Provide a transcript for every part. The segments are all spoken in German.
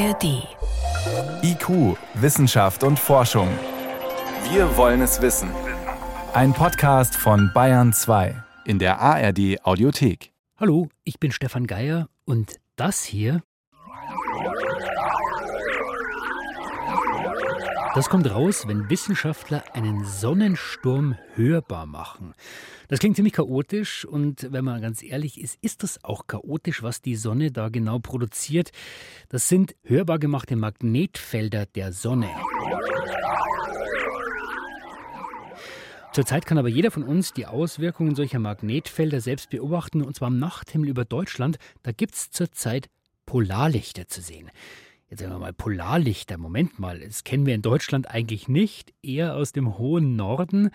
ARD. IQ, Wissenschaft und Forschung. Wir wollen es wissen. Ein Podcast von Bayern 2 in der ARD Audiothek. Hallo, ich bin Stefan Geier und das hier Das kommt raus, wenn Wissenschaftler einen Sonnensturm hörbar machen. Das klingt ziemlich chaotisch und wenn man ganz ehrlich ist, ist das auch chaotisch, was die Sonne da genau produziert. Das sind hörbar gemachte Magnetfelder der Sonne. Zurzeit kann aber jeder von uns die Auswirkungen solcher Magnetfelder selbst beobachten, und zwar am Nachthimmel über Deutschland. Da gibt es zurzeit Polarlichter zu sehen. Jetzt sagen wir mal Polarlichter. Moment mal, das kennen wir in Deutschland eigentlich nicht, eher aus dem hohen Norden.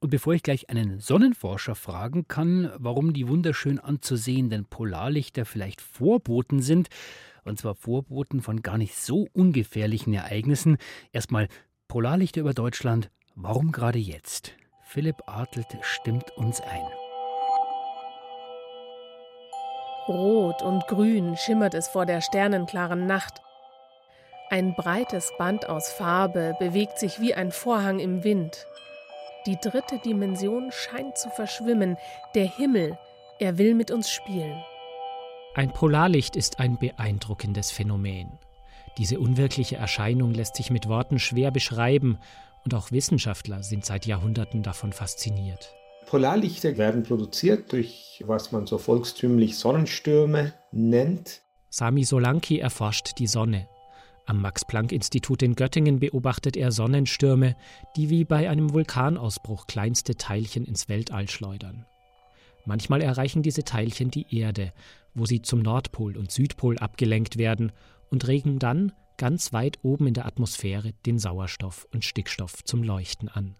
Und bevor ich gleich einen Sonnenforscher fragen kann, warum die wunderschön anzusehenden Polarlichter vielleicht Vorboten sind, und zwar Vorboten von gar nicht so ungefährlichen Ereignissen, erstmal Polarlichter über Deutschland, warum gerade jetzt? Philipp Adelt stimmt uns ein. Rot und grün schimmert es vor der sternenklaren Nacht. Ein breites Band aus Farbe bewegt sich wie ein Vorhang im Wind. Die dritte Dimension scheint zu verschwimmen. Der Himmel, er will mit uns spielen. Ein Polarlicht ist ein beeindruckendes Phänomen. Diese unwirkliche Erscheinung lässt sich mit Worten schwer beschreiben und auch Wissenschaftler sind seit Jahrhunderten davon fasziniert. Polarlichter werden produziert durch, was man so volkstümlich Sonnenstürme nennt. Sami Solanki erforscht die Sonne am Max-Planck-Institut in Göttingen beobachtet er Sonnenstürme, die wie bei einem Vulkanausbruch kleinste Teilchen ins Weltall schleudern. Manchmal erreichen diese Teilchen die Erde, wo sie zum Nordpol und Südpol abgelenkt werden und regen dann ganz weit oben in der Atmosphäre den Sauerstoff und Stickstoff zum Leuchten an.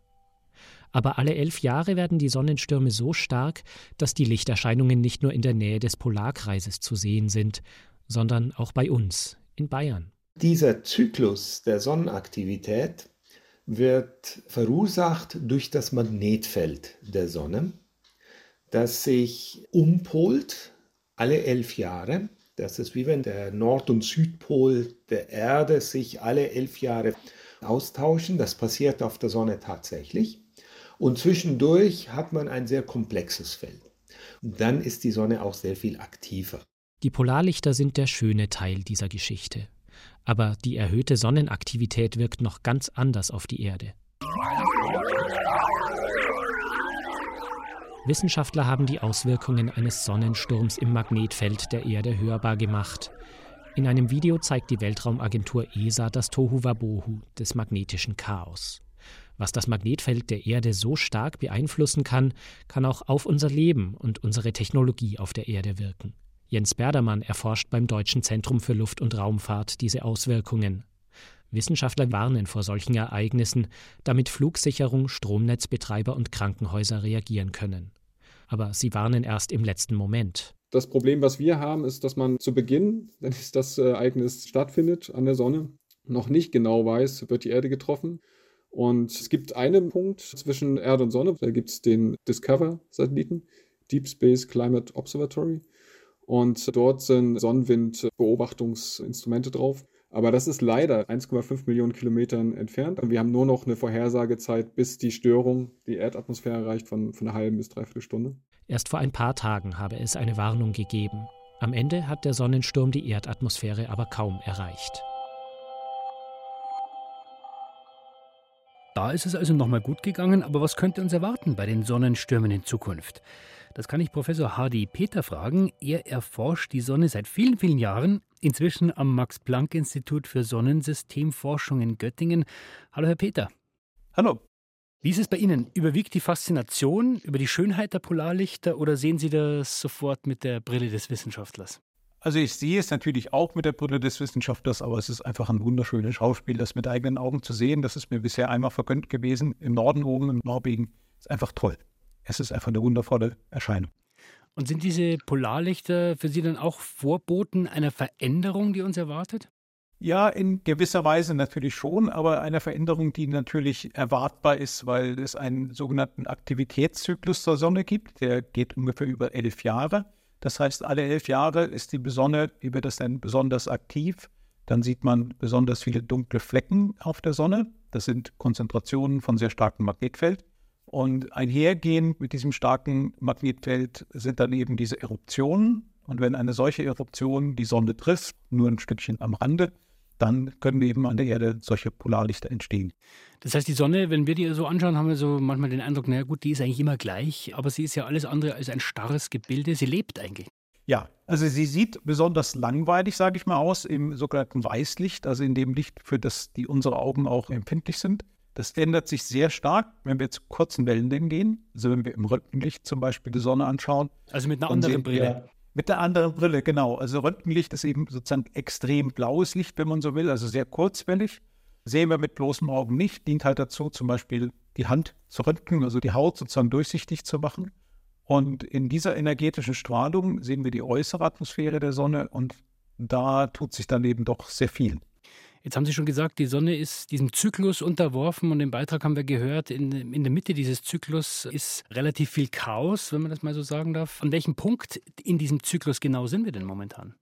Aber alle elf Jahre werden die Sonnenstürme so stark, dass die Lichterscheinungen nicht nur in der Nähe des Polarkreises zu sehen sind, sondern auch bei uns in Bayern. Dieser Zyklus der Sonnenaktivität wird verursacht durch das Magnetfeld der Sonne, das sich umpolt alle elf Jahre. Das ist wie wenn der Nord- und Südpol der Erde sich alle elf Jahre austauschen. Das passiert auf der Sonne tatsächlich. Und zwischendurch hat man ein sehr komplexes Feld. Und dann ist die Sonne auch sehr viel aktiver. Die Polarlichter sind der schöne Teil dieser Geschichte. Aber die erhöhte Sonnenaktivität wirkt noch ganz anders auf die Erde. Wissenschaftler haben die Auswirkungen eines Sonnensturms im Magnetfeld der Erde hörbar gemacht. In einem Video zeigt die Weltraumagentur ESA das Tohuwabohu des magnetischen Chaos. Was das Magnetfeld der Erde so stark beeinflussen kann, kann auch auf unser Leben und unsere Technologie auf der Erde wirken. Jens Berdermann erforscht beim Deutschen Zentrum für Luft- und Raumfahrt diese Auswirkungen. Wissenschaftler warnen vor solchen Ereignissen, damit Flugsicherung, Stromnetzbetreiber und Krankenhäuser reagieren können. Aber sie warnen erst im letzten Moment. Das Problem, was wir haben, ist, dass man zu Beginn, wenn das Ereignis stattfindet an der Sonne, noch nicht genau weiß, wird die Erde getroffen. Und es gibt einen Punkt zwischen Erde und Sonne, da gibt es den Discover-Satelliten, Deep Space Climate Observatory. Und dort sind Sonnenwindbeobachtungsinstrumente drauf. Aber das ist leider 1,5 Millionen Kilometern entfernt. Wir haben nur noch eine Vorhersagezeit, bis die Störung die Erdatmosphäre erreicht, von, von einer halben bis dreiviertel Stunde. Erst vor ein paar Tagen habe es eine Warnung gegeben. Am Ende hat der Sonnensturm die Erdatmosphäre aber kaum erreicht. Da ist es also nochmal gut gegangen, aber was könnte uns erwarten bei den Sonnenstürmen in Zukunft? Das kann ich Professor Hardy Peter fragen. Er erforscht die Sonne seit vielen, vielen Jahren, inzwischen am Max-Planck-Institut für Sonnensystemforschung in Göttingen. Hallo, Herr Peter. Hallo. Wie ist es bei Ihnen? Überwiegt die Faszination über die Schönheit der Polarlichter oder sehen Sie das sofort mit der Brille des Wissenschaftlers? Also ich sehe es natürlich auch mit der Brille des Wissenschaftlers, aber es ist einfach ein wunderschönes Schauspiel, das mit eigenen Augen zu sehen. Das ist mir bisher einmal vergönnt gewesen. Im Norden oben, in Norwegen. Ist einfach toll es ist einfach eine wundervolle Erscheinung. Und sind diese Polarlichter für Sie dann auch Vorboten einer Veränderung, die uns erwartet? Ja, in gewisser Weise natürlich schon, aber eine Veränderung, die natürlich erwartbar ist, weil es einen sogenannten Aktivitätszyklus der Sonne gibt. Der geht ungefähr über elf Jahre. Das heißt, alle elf Jahre ist die Sonne, wie wird das denn, besonders aktiv. dann sieht man besonders viele dunkle Flecken auf der Sonne. Das sind Konzentrationen von sehr starkem Magnetfeld. Und einhergehend mit diesem starken Magnetfeld sind dann eben diese Eruptionen. Und wenn eine solche Eruption die Sonne trifft, nur ein Stückchen am Rande, dann können eben an der Erde solche Polarlichter entstehen. Das heißt, die Sonne, wenn wir die so anschauen, haben wir so manchmal den Eindruck, naja gut, die ist eigentlich immer gleich, aber sie ist ja alles andere als ein starres Gebilde. Sie lebt eigentlich. Ja, also sie sieht besonders langweilig, sage ich mal, aus im sogenannten Weißlicht, also in dem Licht, für das die unsere Augen auch empfindlich sind. Das ändert sich sehr stark, wenn wir zu kurzen Wellenlängen gehen. Also wenn wir im Röntgenlicht zum Beispiel die Sonne anschauen. Also mit einer anderen Brille. Mit einer anderen Brille, genau. Also Röntgenlicht ist eben sozusagen extrem blaues Licht, wenn man so will, also sehr kurzwellig. Sehen wir mit bloßem Augen nicht, dient halt dazu, zum Beispiel die Hand zu röntgen, also die Haut sozusagen durchsichtig zu machen. Und in dieser energetischen Strahlung sehen wir die äußere Atmosphäre der Sonne und da tut sich dann eben doch sehr viel. Jetzt haben Sie schon gesagt, die Sonne ist diesem Zyklus unterworfen und im Beitrag haben wir gehört, in, in der Mitte dieses Zyklus ist relativ viel Chaos, wenn man das mal so sagen darf. An welchem Punkt in diesem Zyklus genau sind wir denn momentan?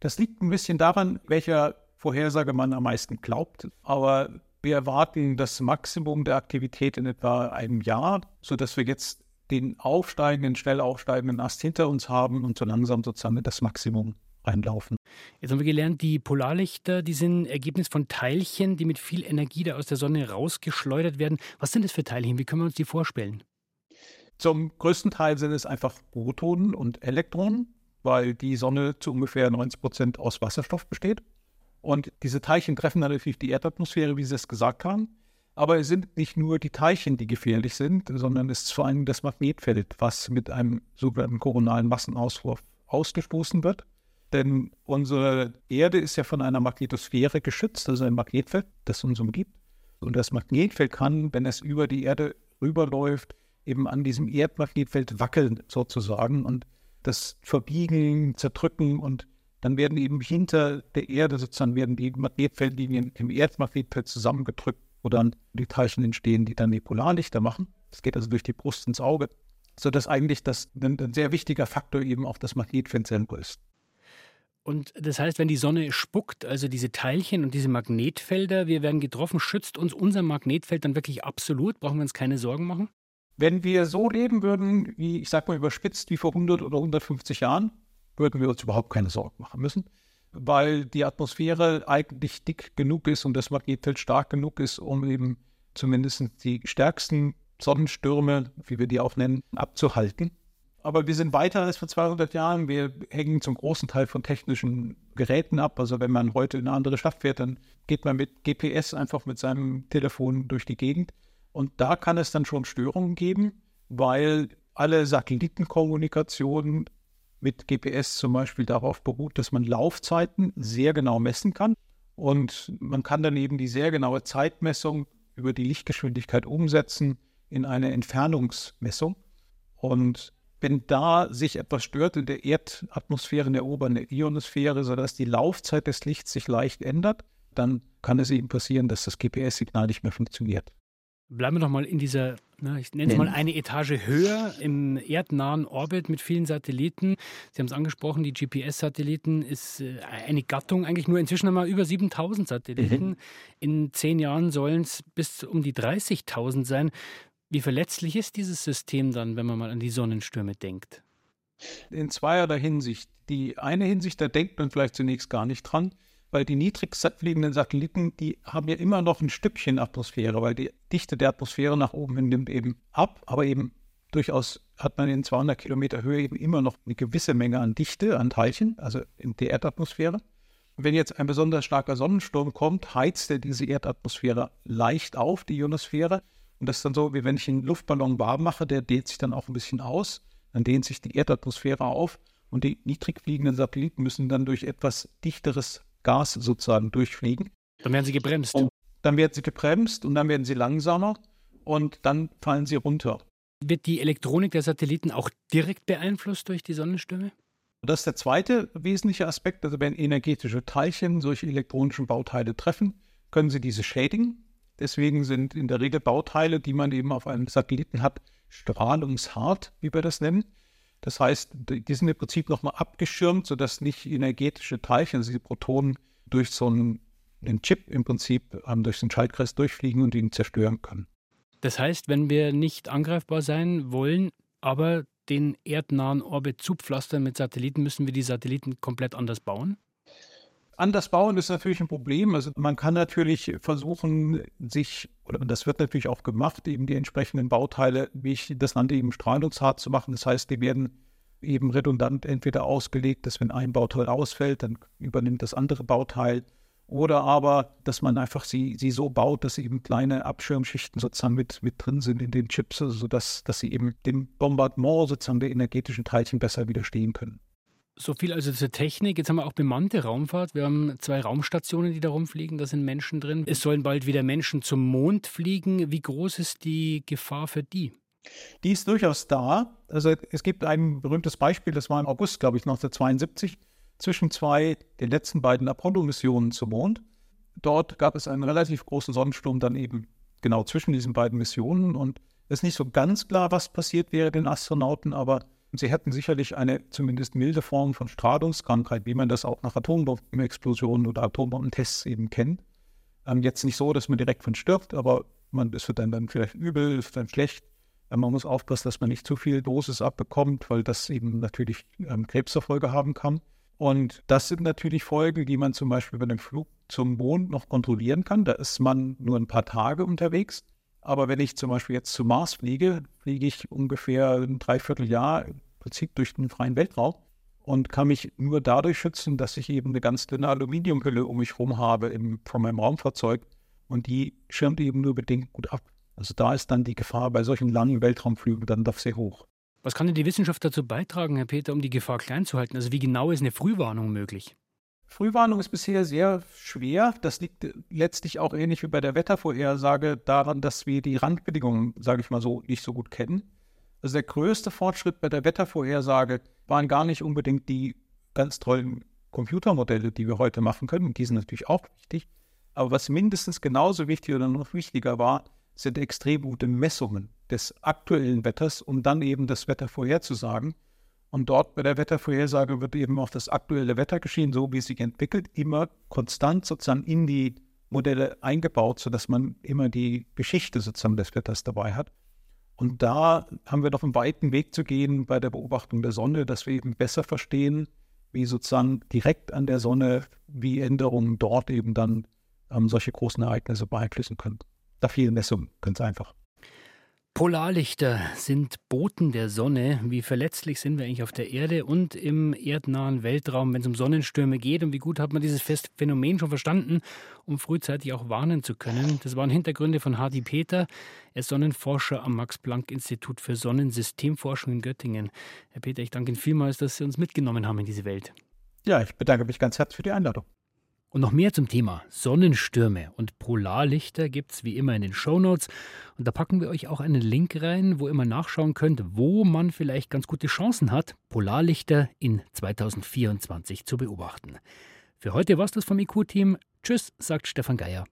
Das liegt ein bisschen daran, welcher Vorhersage man am meisten glaubt. Aber wir erwarten das Maximum der Aktivität in etwa einem Jahr, sodass wir jetzt den aufsteigenden, schnell aufsteigenden Ast hinter uns haben und so langsam sozusagen das Maximum reinlaufen. Jetzt haben wir gelernt, die Polarlichter, die sind Ergebnis von Teilchen, die mit viel Energie da aus der Sonne rausgeschleudert werden. Was sind das für Teilchen? Wie können wir uns die vorstellen? Zum größten Teil sind es einfach Protonen und Elektronen, weil die Sonne zu ungefähr 90 Prozent aus Wasserstoff besteht. Und diese Teilchen treffen dann natürlich die Erdatmosphäre, wie Sie es gesagt haben. Aber es sind nicht nur die Teilchen, die gefährlich sind, sondern es ist vor allem das Magnetfeld, was mit einem sogenannten koronalen Massenauswurf ausgestoßen wird. Denn unsere Erde ist ja von einer Magnetosphäre geschützt, also ein Magnetfeld, das uns umgibt. Und das Magnetfeld kann, wenn es über die Erde rüberläuft, eben an diesem Erdmagnetfeld wackeln sozusagen und das verbiegen, zerdrücken und dann werden eben hinter der Erde sozusagen werden die Magnetfeldlinien im Erdmagnetfeld zusammengedrückt wo dann die Teilchen entstehen, die dann die Polarlichter machen. Das geht also durch die Brust ins Auge, sodass eigentlich das ein, ein sehr wichtiger Faktor eben auch das Magnetfeld selber ist. Und das heißt, wenn die Sonne spuckt, also diese Teilchen und diese Magnetfelder, wir werden getroffen, schützt uns unser Magnetfeld dann wirklich absolut? Brauchen wir uns keine Sorgen machen? Wenn wir so leben würden, wie ich sag mal überspitzt, wie vor 100 oder 150 Jahren, würden wir uns überhaupt keine Sorgen machen müssen weil die Atmosphäre eigentlich dick genug ist und das Magnetfeld stark genug ist, um eben zumindest die stärksten Sonnenstürme, wie wir die auch nennen, abzuhalten. Aber wir sind weiter als vor 200 Jahren. Wir hängen zum großen Teil von technischen Geräten ab. Also wenn man heute in eine andere Stadt fährt, dann geht man mit GPS einfach mit seinem Telefon durch die Gegend. Und da kann es dann schon Störungen geben, weil alle Satellitenkommunikation mit GPS zum Beispiel darauf beruht, dass man Laufzeiten sehr genau messen kann. Und man kann dann eben die sehr genaue Zeitmessung über die Lichtgeschwindigkeit umsetzen in eine Entfernungsmessung. Und wenn da sich etwas stört in der Erdatmosphäre, in der oberen Ionosphäre, sodass die Laufzeit des Lichts sich leicht ändert, dann kann es eben passieren, dass das GPS-Signal nicht mehr funktioniert. Bleiben wir doch mal in dieser, na, ich nenne es mal eine Etage höher im erdnahen Orbit mit vielen Satelliten. Sie haben es angesprochen, die GPS-Satelliten ist äh, eine Gattung eigentlich nur. Inzwischen haben wir über 7000 Satelliten. Mhm. In zehn Jahren sollen es bis um die 30.000 sein. Wie verletzlich ist dieses System dann, wenn man mal an die Sonnenstürme denkt? In zweierlei Hinsicht. Die eine Hinsicht, da denkt man vielleicht zunächst gar nicht dran weil die niedrig fliegenden Satelliten, die haben ja immer noch ein Stückchen Atmosphäre, weil die Dichte der Atmosphäre nach oben hin nimmt eben ab, aber eben durchaus hat man in 200 Kilometer Höhe eben immer noch eine gewisse Menge an Dichte, an Teilchen, also in der Erdatmosphäre. Wenn jetzt ein besonders starker Sonnensturm kommt, heizt er diese Erdatmosphäre leicht auf, die Ionosphäre. Und das ist dann so, wie wenn ich einen Luftballon warm mache, der dehnt sich dann auch ein bisschen aus. Dann dehnt sich die Erdatmosphäre auf und die niedrig fliegenden Satelliten müssen dann durch etwas dichteres Gas sozusagen durchfliegen. Dann werden sie gebremst. Und dann werden sie gebremst und dann werden sie langsamer und dann fallen sie runter. Wird die Elektronik der Satelliten auch direkt beeinflusst durch die Sonnenstürme? Das ist der zweite wesentliche Aspekt. Also wenn energetische Teilchen solche elektronischen Bauteile treffen, können sie diese schädigen. Deswegen sind in der Regel Bauteile, die man eben auf einem Satelliten hat, strahlungshart, wie wir das nennen. Das heißt, die sind im Prinzip nochmal abgeschirmt, sodass nicht energetische Teilchen, also die Protonen, durch so einen, einen Chip im Prinzip ähm, durch den Schaltkreis durchfliegen und ihn zerstören können. Das heißt, wenn wir nicht angreifbar sein wollen, aber den erdnahen Orbit zupflastern mit Satelliten, müssen wir die Satelliten komplett anders bauen? Anders bauen ist natürlich ein Problem. Also man kann natürlich versuchen, sich, oder das wird natürlich auch gemacht, eben die entsprechenden Bauteile, wie ich das nannte, eben strahlungshart zu machen. Das heißt, die werden eben redundant entweder ausgelegt, dass wenn ein Bauteil ausfällt, dann übernimmt das andere Bauteil. Oder aber, dass man einfach sie, sie so baut, dass eben kleine Abschirmschichten sozusagen mit, mit drin sind in den Chips, sodass dass sie eben dem Bombardement sozusagen der energetischen Teilchen besser widerstehen können. So viel also zur Technik. Jetzt haben wir auch bemannte Raumfahrt. Wir haben zwei Raumstationen, die da rumfliegen. Da sind Menschen drin. Es sollen bald wieder Menschen zum Mond fliegen. Wie groß ist die Gefahr für die? Die ist durchaus da. Also es gibt ein berühmtes Beispiel, das war im August, glaube ich, 1972, zwischen zwei, den letzten beiden Apollo-Missionen zum Mond. Dort gab es einen relativ großen Sonnensturm dann eben genau zwischen diesen beiden Missionen. Und es ist nicht so ganz klar, was passiert wäre den Astronauten, aber Sie hätten sicherlich eine zumindest milde Form von Strahlungskrankheit, wie man das auch nach Atombombenexplosionen oder Atombombentests eben kennt. Ähm, jetzt nicht so, dass man direkt von stirbt, aber man, es wird dann, dann vielleicht übel, es wird dann schlecht. Ähm, man muss aufpassen, dass man nicht zu viel Dosis abbekommt, weil das eben natürlich ähm, Krebserfolge haben kann. Und das sind natürlich Folgen, die man zum Beispiel bei dem Flug zum Mond noch kontrollieren kann. Da ist man nur ein paar Tage unterwegs. Aber wenn ich zum Beispiel jetzt zum Mars fliege, fliege ich ungefähr ein Dreivierteljahr im Prinzip durch den freien Weltraum und kann mich nur dadurch schützen, dass ich eben eine ganz dünne Aluminiumhülle um mich herum habe im, von meinem Raumfahrzeug und die schirmt eben nur bedingt gut ab. Also da ist dann die Gefahr bei solchen langen Weltraumflügen dann doch sehr hoch. Was kann denn die Wissenschaft dazu beitragen, Herr Peter, um die Gefahr klein zu halten? Also wie genau ist eine Frühwarnung möglich? Frühwarnung ist bisher sehr schwer. Das liegt letztlich auch ähnlich wie bei der Wettervorhersage daran, dass wir die Randbedingungen, sage ich mal so, nicht so gut kennen. Also der größte Fortschritt bei der Wettervorhersage waren gar nicht unbedingt die ganz tollen Computermodelle, die wir heute machen können. Die sind natürlich auch wichtig. Aber was mindestens genauso wichtig oder noch wichtiger war, sind extrem gute Messungen des aktuellen Wetters, um dann eben das Wetter vorherzusagen. Und dort bei der Wettervorhersage wird eben auch das aktuelle Wettergeschehen, so wie es sich entwickelt, immer konstant sozusagen in die Modelle eingebaut, sodass man immer die Geschichte sozusagen des Wetters dabei hat. Und da haben wir noch einen weiten Weg zu gehen bei der Beobachtung der Sonne, dass wir eben besser verstehen, wie sozusagen direkt an der Sonne, wie Änderungen dort eben dann ähm, solche großen Ereignisse beeinflussen können. Da fehlen Messungen, ganz einfach. Polarlichter sind Boten der Sonne. Wie verletzlich sind wir eigentlich auf der Erde und im erdnahen Weltraum, wenn es um Sonnenstürme geht? Und wie gut hat man dieses Phänomen schon verstanden, um frühzeitig auch warnen zu können? Das waren Hintergründe von Hardy Peter. Er ist Sonnenforscher am Max-Planck-Institut für Sonnensystemforschung in Göttingen. Herr Peter, ich danke Ihnen vielmals, dass Sie uns mitgenommen haben in diese Welt. Ja, ich bedanke mich ganz herzlich für die Einladung. Und noch mehr zum Thema Sonnenstürme und Polarlichter gibt es wie immer in den Shownotes. Und da packen wir euch auch einen Link rein, wo ihr mal nachschauen könnt, wo man vielleicht ganz gute Chancen hat, Polarlichter in 2024 zu beobachten. Für heute war es das vom IQ-Team. Tschüss, sagt Stefan Geier.